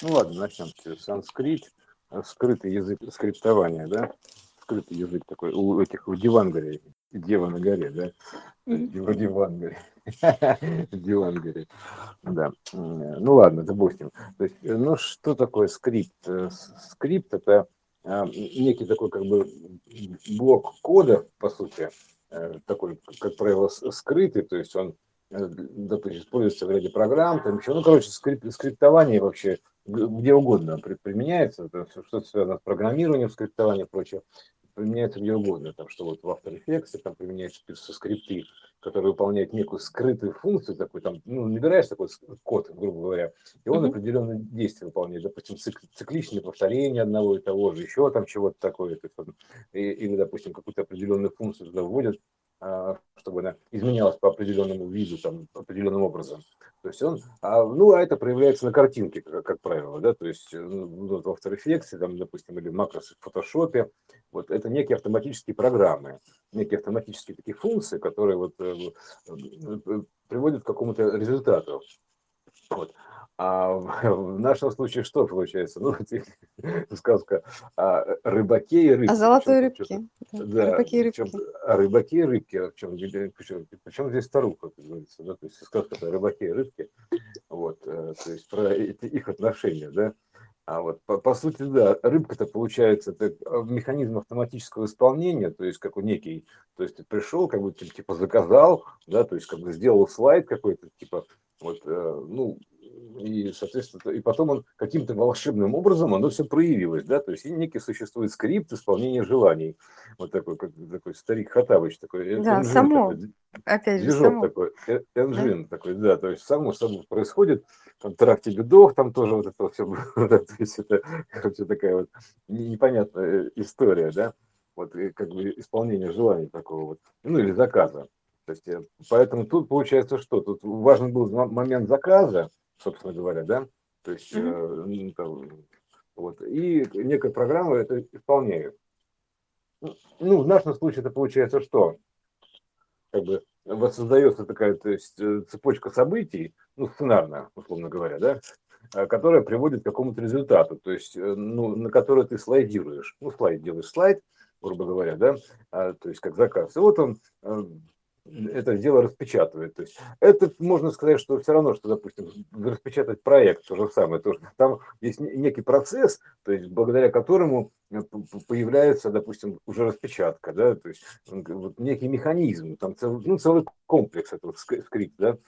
Ну ладно, начнем. Санскрит, э, скрытый язык скриптования, да? Скрытый язык такой у этих, у Дивангари, Дева на горе, да? Mm-hmm. Дивангари. Дивангари. Да. Ну ладно, допустим. То есть, э, ну что такое скрипт? Э, скрипт это некий такой как бы блок кода, по сути, такой, как правило, скрытый, то есть он допустим, используется в ряде программ, там еще, ну, короче, скрип, скриптование вообще где угодно применяется, это все, что связано с программированием, скриптованием и прочее, применяется где угодно, там, что вот в After Effects там применяются пишутся скрипты, которые выполняют некую скрытую функцию, такой там, ну, набираешь такой код, грубо говоря, и он mm-hmm. определенные действия выполняет, допустим, цик, цикличное повторение одного и того же, еще там чего-то такое, то есть, или, допустим, какую-то определенную функцию туда вводят, чтобы она изменялась по определенному виду, там, определенным образом. То есть он, а, ну, а это проявляется на картинке, как, как правило, да, то есть э, ну, в After Effects, там, допустим, или макросы в Photoshop, вот это некие автоматические программы, некие автоматические такие функции, которые вот э, э, приводят к какому-то результату. Вот. А в нашем случае что получается? Ну, сказка о рыбаке и рыбке. О золотой рыбке. Да, рыбаке и рыбке. Причем, о рыбаке и рыбке, в чем, причем, причем здесь старуха, как говорится, да, то есть сказка о рыбаке и рыбке, вот, э, то есть про эти, их отношения, да. А вот по, по сути, да, рыбка-то получается это механизм автоматического исполнения, то есть как у некий, то есть ты пришел, как бы типа заказал, да, то есть как бы сделал слайд какой-то, типа вот, э, ну, и, соответственно, и потом он каким-то волшебным образом оно все проявилось, да, то есть некий существует скрипт исполнения желаний, вот такой, как такой старик Хатавыч такой, да, само, такой, опять же, само. такой, энжин да? такой, да, то есть само собой происходит, там тракте бедов, там тоже вот это все, то есть это, короче, такая вот непонятная история, да, вот как бы исполнение желаний такого вот, ну или заказа. То есть, э, поэтому тут получается что? Тут важен был момент заказа, собственно говоря, да, то есть, mm-hmm. там, вот, и некая программа это исполняет. Ну, в нашем случае это получается что? Как бы воссоздается такая то есть, э, цепочка событий, ну, сценарная, условно говоря, да, э, которая приводит к какому-то результату, то есть, ну, на который ты слайдируешь. Ну, слайд делаешь слайд, грубо говоря, да, а, то есть как заказ. И вот он это дело распечатывает. То есть это можно сказать, что все равно, что, допустим, распечатать проект, то же самое. То, там есть некий процесс, то есть благодаря которому э, появляется, допустим, уже распечатка, да, то есть вот некий механизм, там целый, ну, целый комплекс этого скрипт, да,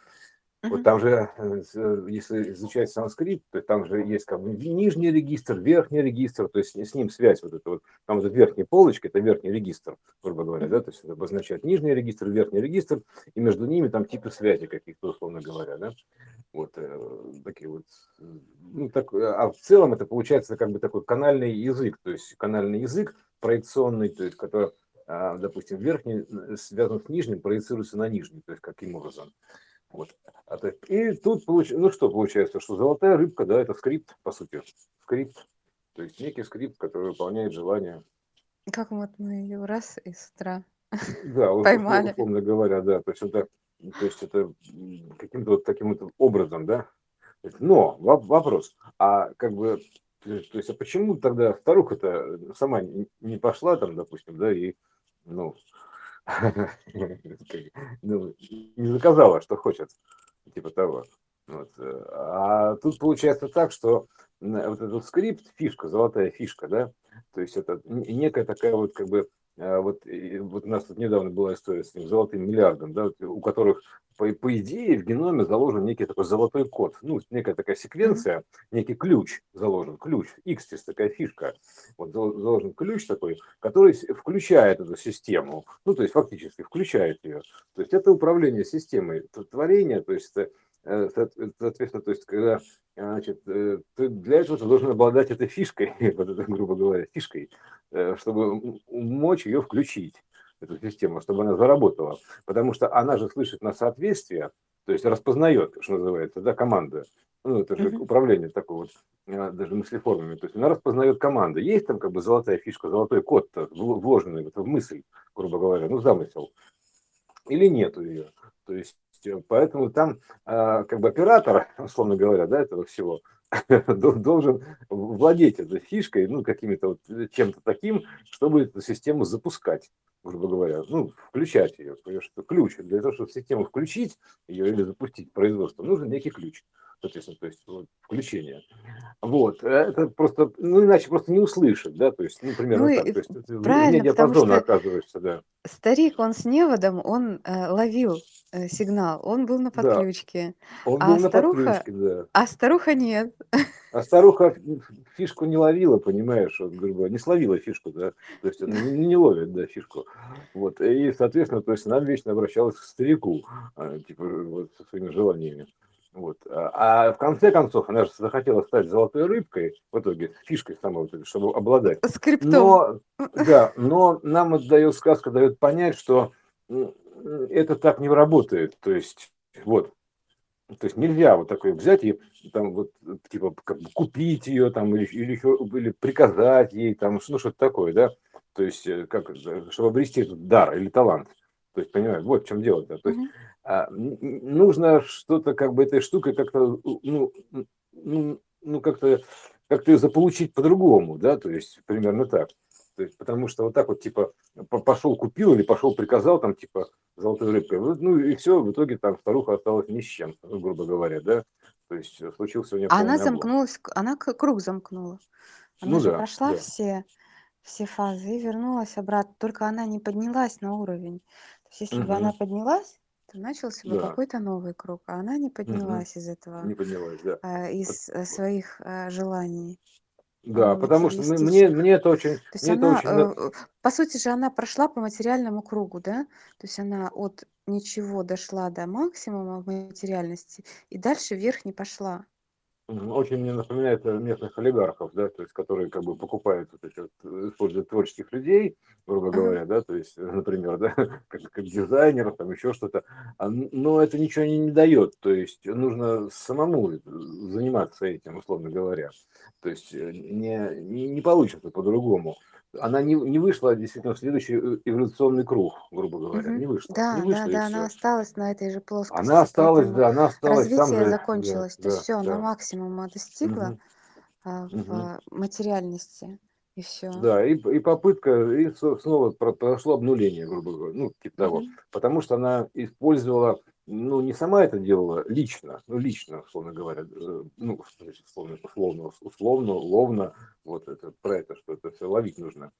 вот там же, э, э, если изучать санскрит, то там же есть как бы нижний регистр, верхний регистр, то есть с ним связь вот эта вот, там вот верхняя полочка, это верхний регистр, грубо говоря, да, то есть это обозначает нижний регистр, верхний регистр, и между ними там типы связи каких-то, условно говоря, да, вот э, такие вот, ну, так, а в целом это получается как бы такой канальный язык, то есть канальный язык проекционный, то есть который, а, допустим, верхний связан с нижним, проецируется на нижний, то есть каким образом. Вот. А то, и тут получ... ну что получается, что золотая рыбка, да, это скрипт, по сути, скрипт, то есть некий скрипт, который выполняет желание. Как вот мы ее раз и с утра да, поймали. Условно говоря, да, то есть это, то есть это каким-то вот таким вот образом, да. Но вопрос, а как бы, то есть, а почему тогда старуха-то сама не пошла там, допустим, да, и, ну, ну, не заказала, что хочет, типа того. Вот. А тут получается так, что вот этот скрипт, фишка, золотая фишка, да, то есть это некая такая вот как бы вот, вот у нас тут недавно была история с этим золотым миллиардом, да, у которых, по, по идее, в геноме заложен некий такой золотой код, ну, некая такая секвенция, некий ключ заложен, ключ, X, такая фишка, вот заложен ключ такой, который включает эту систему, ну, то есть фактически включает ее. То есть это управление системой творения, то есть это соответственно, то есть, когда значит, э, ты для этого ты должен обладать этой фишкой, вот этой, грубо говоря, фишкой, э, чтобы мочь ее включить, эту систему, чтобы она заработала. Потому что она же слышит на соответствие, то есть распознает, что называется, да, команда. Ну, это же mm-hmm. управление такое вот, даже мыслеформами. То есть она распознает команды. Есть там как бы золотая фишка, золотой код вложенный в мысль, грубо говоря, ну, замысел. Или нету ее. То есть Поэтому там а, как бы оператор, условно говоря, да, этого всего, должен владеть этой фишкой, ну, какими-то вот э, чем-то таким, чтобы эту систему запускать, грубо говоря, ну, включать ее, потому что ключ, для того, чтобы систему включить ее или запустить производство, нужен некий ключ соответственно, то есть вот, включение. Вот, это просто, ну, иначе просто не услышит, да, то есть, ну, примерно Ну так, то есть ты правильно, вне диапазона оказываешься, да. старик, он с неводом, он э, ловил э, сигнал, он был на Да, подключке, он а был на старуха, подключке, да. а старуха нет. А старуха фишку не ловила, понимаешь, вот, грубо не словила фишку, да, то есть она не, не ловит, да, фишку. Вот, и, соответственно, то есть она вечно обращалась к старику, а, типа, вот, со своими желаниями. Вот. А а в конце концов она же захотела стать золотой рыбкой, в итоге фишкой самой, вот чтобы обладать. Скриптом. Но, да, но нам это дает сказка, дает понять, что это так не работает. То есть, вот, то есть нельзя вот такое взять и там вот типа купить ее там или, или, или приказать ей там, ну что-то такое, да. То есть э, как, чтобы обрести этот дар или талант. То есть, понимаешь, вот в чем дело-то. То есть Мгм. а, нужно что-то как бы этой штукой как-то, ну, ну, ну как-то как-то ее заполучить по-другому, да, то есть примерно так. То есть, потому что вот так вот, типа, по- пошел купил или пошел приказал, там, типа, золотой рыбкой, ну и все, в итоге там старуха осталась ни с чем, ну, грубо говоря, да. То есть э, случился у нее А она облом. замкнулась, к- она круг замкнула. Она Ну же да, прошла да. все, все фазы и вернулась обратно, только она не поднялась на уровень. То есть если бы она поднялась, то начался бы Да. какой-то новый круг, а она не поднялась из этого, Не поднялась, да. Пот- из э, своих э, желаний Да, потому что мне, мне это очень, То есть мне это она, очень, э, по сути же, она прошла по материальному кругу, да? То есть она от ничего дошла до максимума в материальности и дальше вверх не пошла. Очень мне напоминает э, местных олигархов, да, то есть которые как бы покупают вот эти вот, э, используют творческих людей, грубо говоря, да, то есть, например, да, как, как дизайнеров, там еще что-то, А, но это ничего не, не дает, то есть нужно самому э, заниматься этим, условно говоря, то есть не, не, не получится по-другому. Она не, не вышла действительно в следующий э, эволюционный круг, грубо говоря, Мгм. не вышла, не Да, да, вышла да, она все. осталась на этой же Она плоскости, осталась, поэтому да, она осталась развитие же, да, закончилось. То есть да, все, она да. максимума достигла мгм. в материальности, и все. Да, и, и попытка, и снова про- произошло обнуление, грубо говоря, ну, типа того, потому что она использовала, ну, не сама это делала лично, ну, лично, условно говоря, э, ну, условно, условно, условно, ловно, вот это, про это, что это все ловить нужно,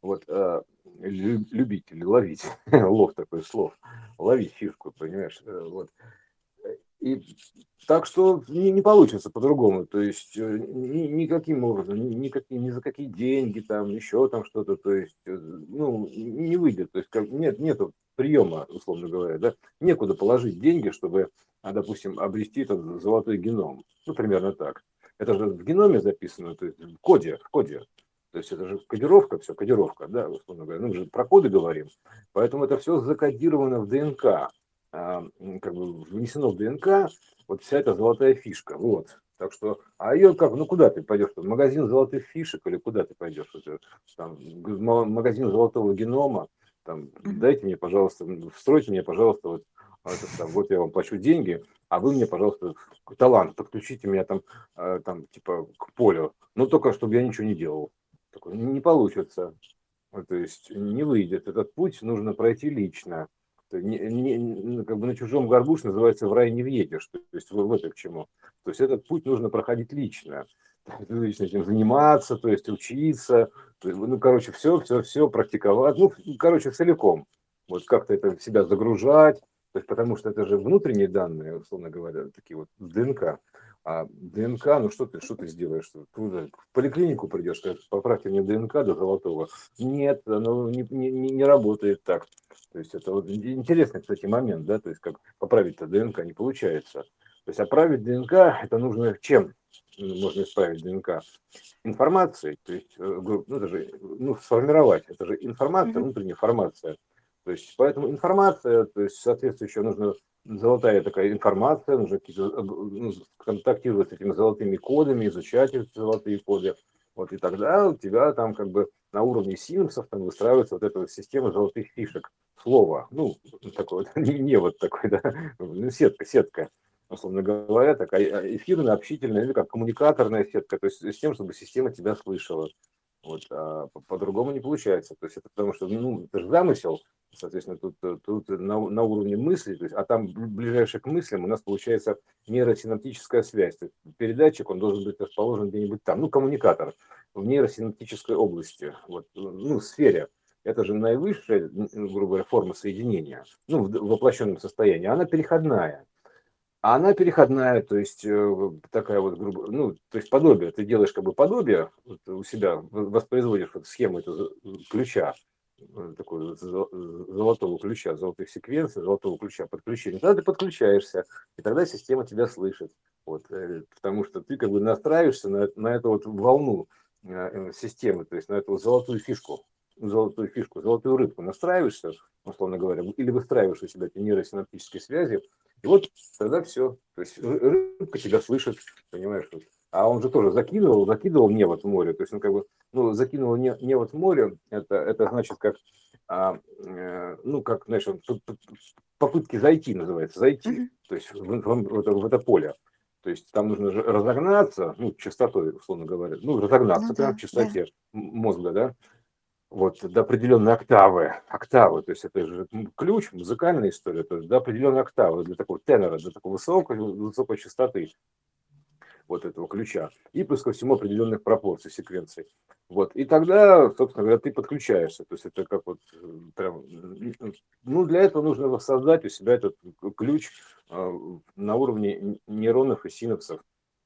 вот, э, лю- любить или ловить, лов такой слов, ловить фишку, понимаешь, э, вот, и так что не, не получится по-другому. То есть э, ни, никаким образом, ни, никакие, ни за какие деньги, там, еще там что-то, то есть, э, ну, не выйдет. То есть как, нет, нету приема, условно говоря, да, некуда положить деньги, чтобы, а, допустим, обрести этот золотой геном. Ну, примерно так. Это же в геноме записано, то есть в коде, в коде. То есть это же кодировка, все, кодировка, да, условно говоря. Ну, мы же про коды говорим. Поэтому это все закодировано в ДНК как бы внесено в ДНК вот вся эта золотая фишка. Вот. Так что, а ее как, ну куда ты пойдешь? В магазин золотых фишек или куда ты пойдешь? Там, магазин золотого генома, там, дайте мне, пожалуйста, встройте мне, пожалуйста, вот, а, это, там, вот я вам плачу деньги, а вы мне, пожалуйста, талант, подключите меня там, э, там, типа, к полю. Ну, только чтобы я ничего не делал. Такое, не получится. То есть не выйдет. Этот путь нужно пройти лично. Не- не- ну, как бы на чужом горбуш называется в рай не въедешь. То есть вот, вот это к чему. То есть этот путь нужно проходить лично. Лично этим заниматься, то есть учиться. То есть, Ну, короче, все, все, все практиковать. Ну, короче, целиком. Вот как-то это в себя загружать. То есть, потому что это же внутренние данные, условно говоря, такие вот ДНК. А ДНК, ну что ты, что ты сделаешь? Ты в поликлинику придешь, скажешь, поправьте мне ДНК до золотого. Нет, оно не, не, не работает так. То есть это вот интересный, кстати, момент, да, то есть как поправить-то ДНК не получается. То есть оправить ДНК, это нужно чем можно исправить ДНК? Информацией, то есть, э, ну, это же, ну, сформировать, это же информация, Мгм. внутренняя информация. То есть, поэтому информация, то есть, соответствующая нужно золотая такая информация, нужно какие-то, э, ну, контактировать с этими золотыми кодами, изучать эти золотые коды. Вот, и тогда у тебя там как бы на уровне синапсов там выстраивается вот эта вот система золотых фишек. Слово, ну, такой вот, не, не вот такой, да, ну, сетка, сетка. условно говоря, такая а, эфирная, общительная, или как коммуникаторная сетка, то есть с тем, чтобы система тебя слышала. Вот, а по-другому не получается. То есть это потому что, ну, это же замысел, соответственно, тут, тут на, на уровне мысли, то есть, а там ближайшее к мыслям у нас получается нейросинаптическая связь. То есть передатчик, он должен быть расположен где-нибудь там, ну, коммуникатор в нейросинаптической области, вот, ну, сфере. Это же наивысшая, грубо говоря, форма соединения, ну, в воплощенном состоянии. Она переходная. А она переходная, то есть э, такая вот грубо, ну, то есть подобие. Ты делаешь как бы подобие вот у себя, воспроизводишь вот схему этого ключа, э, такой золотого ключа, золотых секвенций, золотого ключа подключения. Тогда ты подключаешься, и тогда система тебя слышит. Вот, э, потому что ты как бы настраиваешься на, на эту вот волну системы, то есть на эту золотую фишку, золотую фишку, золотую рыбку настраиваешься, условно говоря, или выстраиваешь у себя эти нейросинаптические связи, и вот тогда все. То есть рыбка тебя слышит, понимаешь? А он же тоже закидывал, закидывал невод в море. То есть он как бы, ну, закинул не, невод в море, это, это значит как, а, э, ну, как, знаешь, попытки зайти называется, зайти, mm-hmm. то есть в, в, в, в это поле. То есть там нужно разогнаться, ну, частотой, условно говоря, ну, разогнаться ну, прямо да, в частоте да. мозга, да, вот, до определенной октавы, октавы, то есть это же ключ, музыкальная история, то есть до определенной октавы, для такого тенора, для такой высокой, высокой частоты вот этого ключа, и плюс ко всему определенных пропорций, секвенций. Вот, и тогда, собственно говоря, ты подключаешься, то есть это как вот прям, ну, для этого нужно воссоздать у себя этот ключ а, на уровне нейронов и синапсов,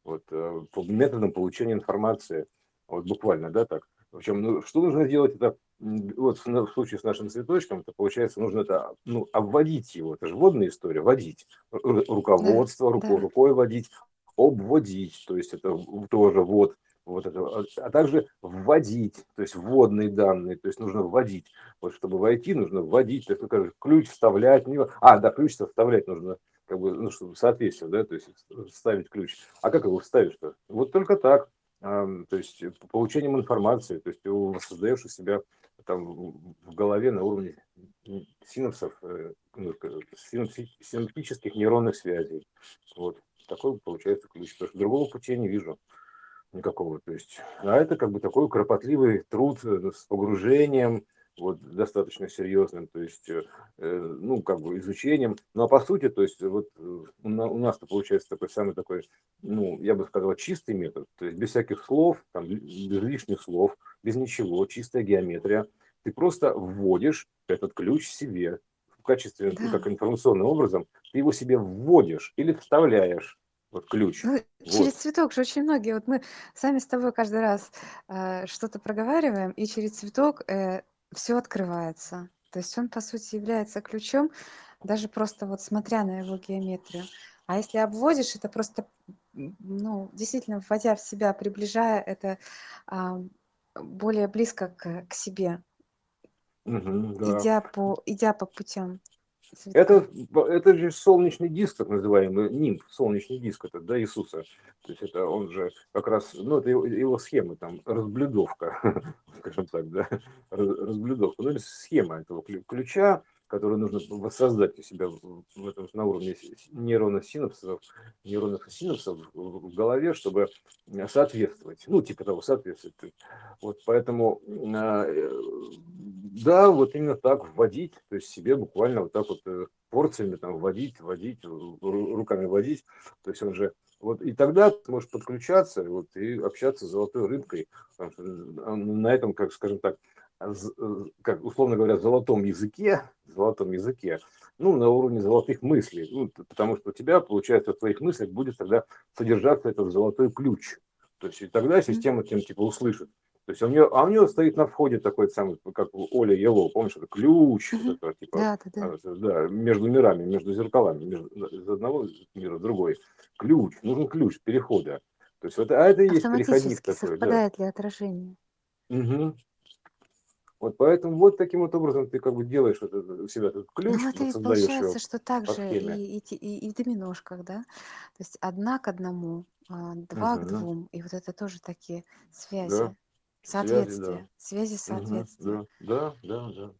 вот, э, по методам получения информации, вот буквально, да, так. Причем, ну, что нужно сделать, это вот в случае с нашим цветочком, то получается, нужно это, ну, обводить его, это же водная история, водить, руководство, руку, да. рукой водить, обводить, то есть это тоже вот, вот это, а, а также вводить, то есть вводные данные, то есть нужно вводить, вот чтобы войти, нужно вводить, то есть, ну, как ключ вставлять, а, да, ключ вставлять нужно, как бы, ну, чтобы соответствие, да, то есть вставить ключ. А как его вставишь-то? Вот только так то есть получением информации, то есть создаешь у себя там в голове на уровне синапсов, э, ну, синаптических нейронных связей. Вот такой получается ключ. Потому что другого пути я не вижу никакого. То есть, а это как бы такой кропотливый труд э, с погружением, вот достаточно серьезным, то есть, э, э, ну, как бы изучением. Ну, а по сути, то есть, вот э, у нас-то получается такой самый такой, ну, я бы сказал, чистый метод, то есть без всяких слов, там, без лишних слов, без ничего, чистая геометрия. Ты просто вводишь этот ключ себе качестве, да. ну, как информационным образом, ты его себе вводишь или вставляешь вот ключ. Ну, вот. через цветок же очень многие. Вот мы сами с тобой каждый раз э, что-то проговариваем, и через цветок э, все открывается. То есть он, по сути, является ключом, даже просто вот смотря на его геометрию. А если обводишь, это просто, ну, действительно, вводя в себя, приближая это а, более близко к, к себе, угу, да. идя, по, идя по путям. Это, это же солнечный диск, так называемый нимб, солнечный диск это, да, Иисуса. То есть это он же как раз, ну, это его, его схема, там, разблюдовка, скажем так, да, разблюдовка, ну, или схема этого ключа, которую нужно воссоздать у себя в этом, на уровне нейронных синапсов, нейронных синапсов в голове, чтобы соответствовать, ну, типа того, соответствовать. Вот поэтому, а, э, да, вот именно так вводить, то есть себе буквально вот так вот э, порциями там вводить, вводить, руками вводить, то есть он же вот и тогда ты можешь подключаться вот, и общаться с золотой рыбкой. На этом, как скажем так, Э, как условно говоря, золотом языке, золотом языке, ну, на уровне золотых мыслей, ну, потому что у тебя, получается, в твоих мыслях будет тогда содержаться этот золотой ключ. То есть и тогда система тем типа услышит. То есть у нее, а у нее стоит на входе такой самый, как у Оля Ело, помнишь, это ключ, mm-hmm. это, типа, да, да, да. да, между мирами, между зеркалами, между, из одного мира в другой. Ключ, нужен ключ перехода. То есть вот, а это и есть переходник такой. совпадает да. ли отражение? Угу. Вот поэтому вот таким вот образом ты как бы делаешь вот это, у себя этот ключ, ну, это вот получается, что также и, и, и, и в доминошках, да? То есть одна к одному, а, два к двум, и вот это тоже такие связи, да. соответствия, связи, да. связи соответствия. Угу. Да, да, да, да.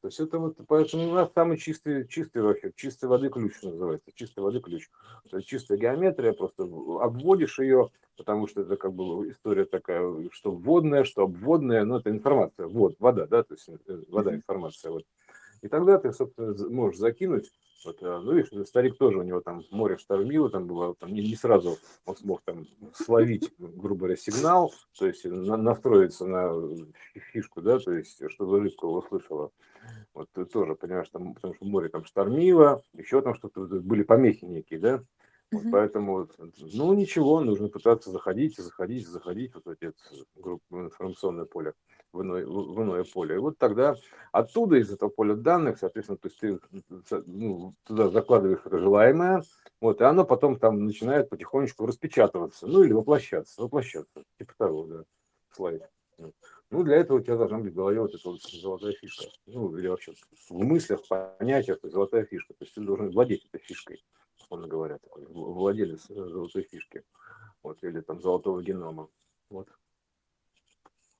То есть это вот, поэтому у нас самый чистый, чистый вообще, чистой воды ключ называется, чистой воды ключ. То есть чистая геометрия, просто обводишь ее, потому что это как бы история такая, что вводная, что обводная, но это информация, вот, вода, да, то есть э, вода, информация, вот. И тогда ты, собственно, можешь закинуть вот, э, ну, видишь, старик тоже, у него там море штормило, там было, там не, не сразу он смог там словить, грубо говоря, сигнал, то есть на, настроиться на фишку, да, то есть чтобы рыбка его слышала. Вот ты тоже понимаешь, там, потому что море там штормило, еще там что-то, были помехи некие, да, вот поэтому, ну ничего, нужно пытаться заходить, заходить, заходить вот эти группы информационное поле в иное, в иное поле. И вот тогда оттуда, из этого поля данных, соответственно, то есть ты ну, туда закладываешь это желаемое, вот, и оно потом там начинает потихонечку распечатываться, ну или воплощаться, воплощаться, типа того, да, слайд. Ну, для этого у тебя должна быть в голове вот эта вот золотая фишка. Ну, или вообще в мыслях, понятиях, золотая фишка. То есть ты должен владеть этой фишкой, условно говоря, такой владелец золотой фишки. Вот, или там золотого генома. Вот.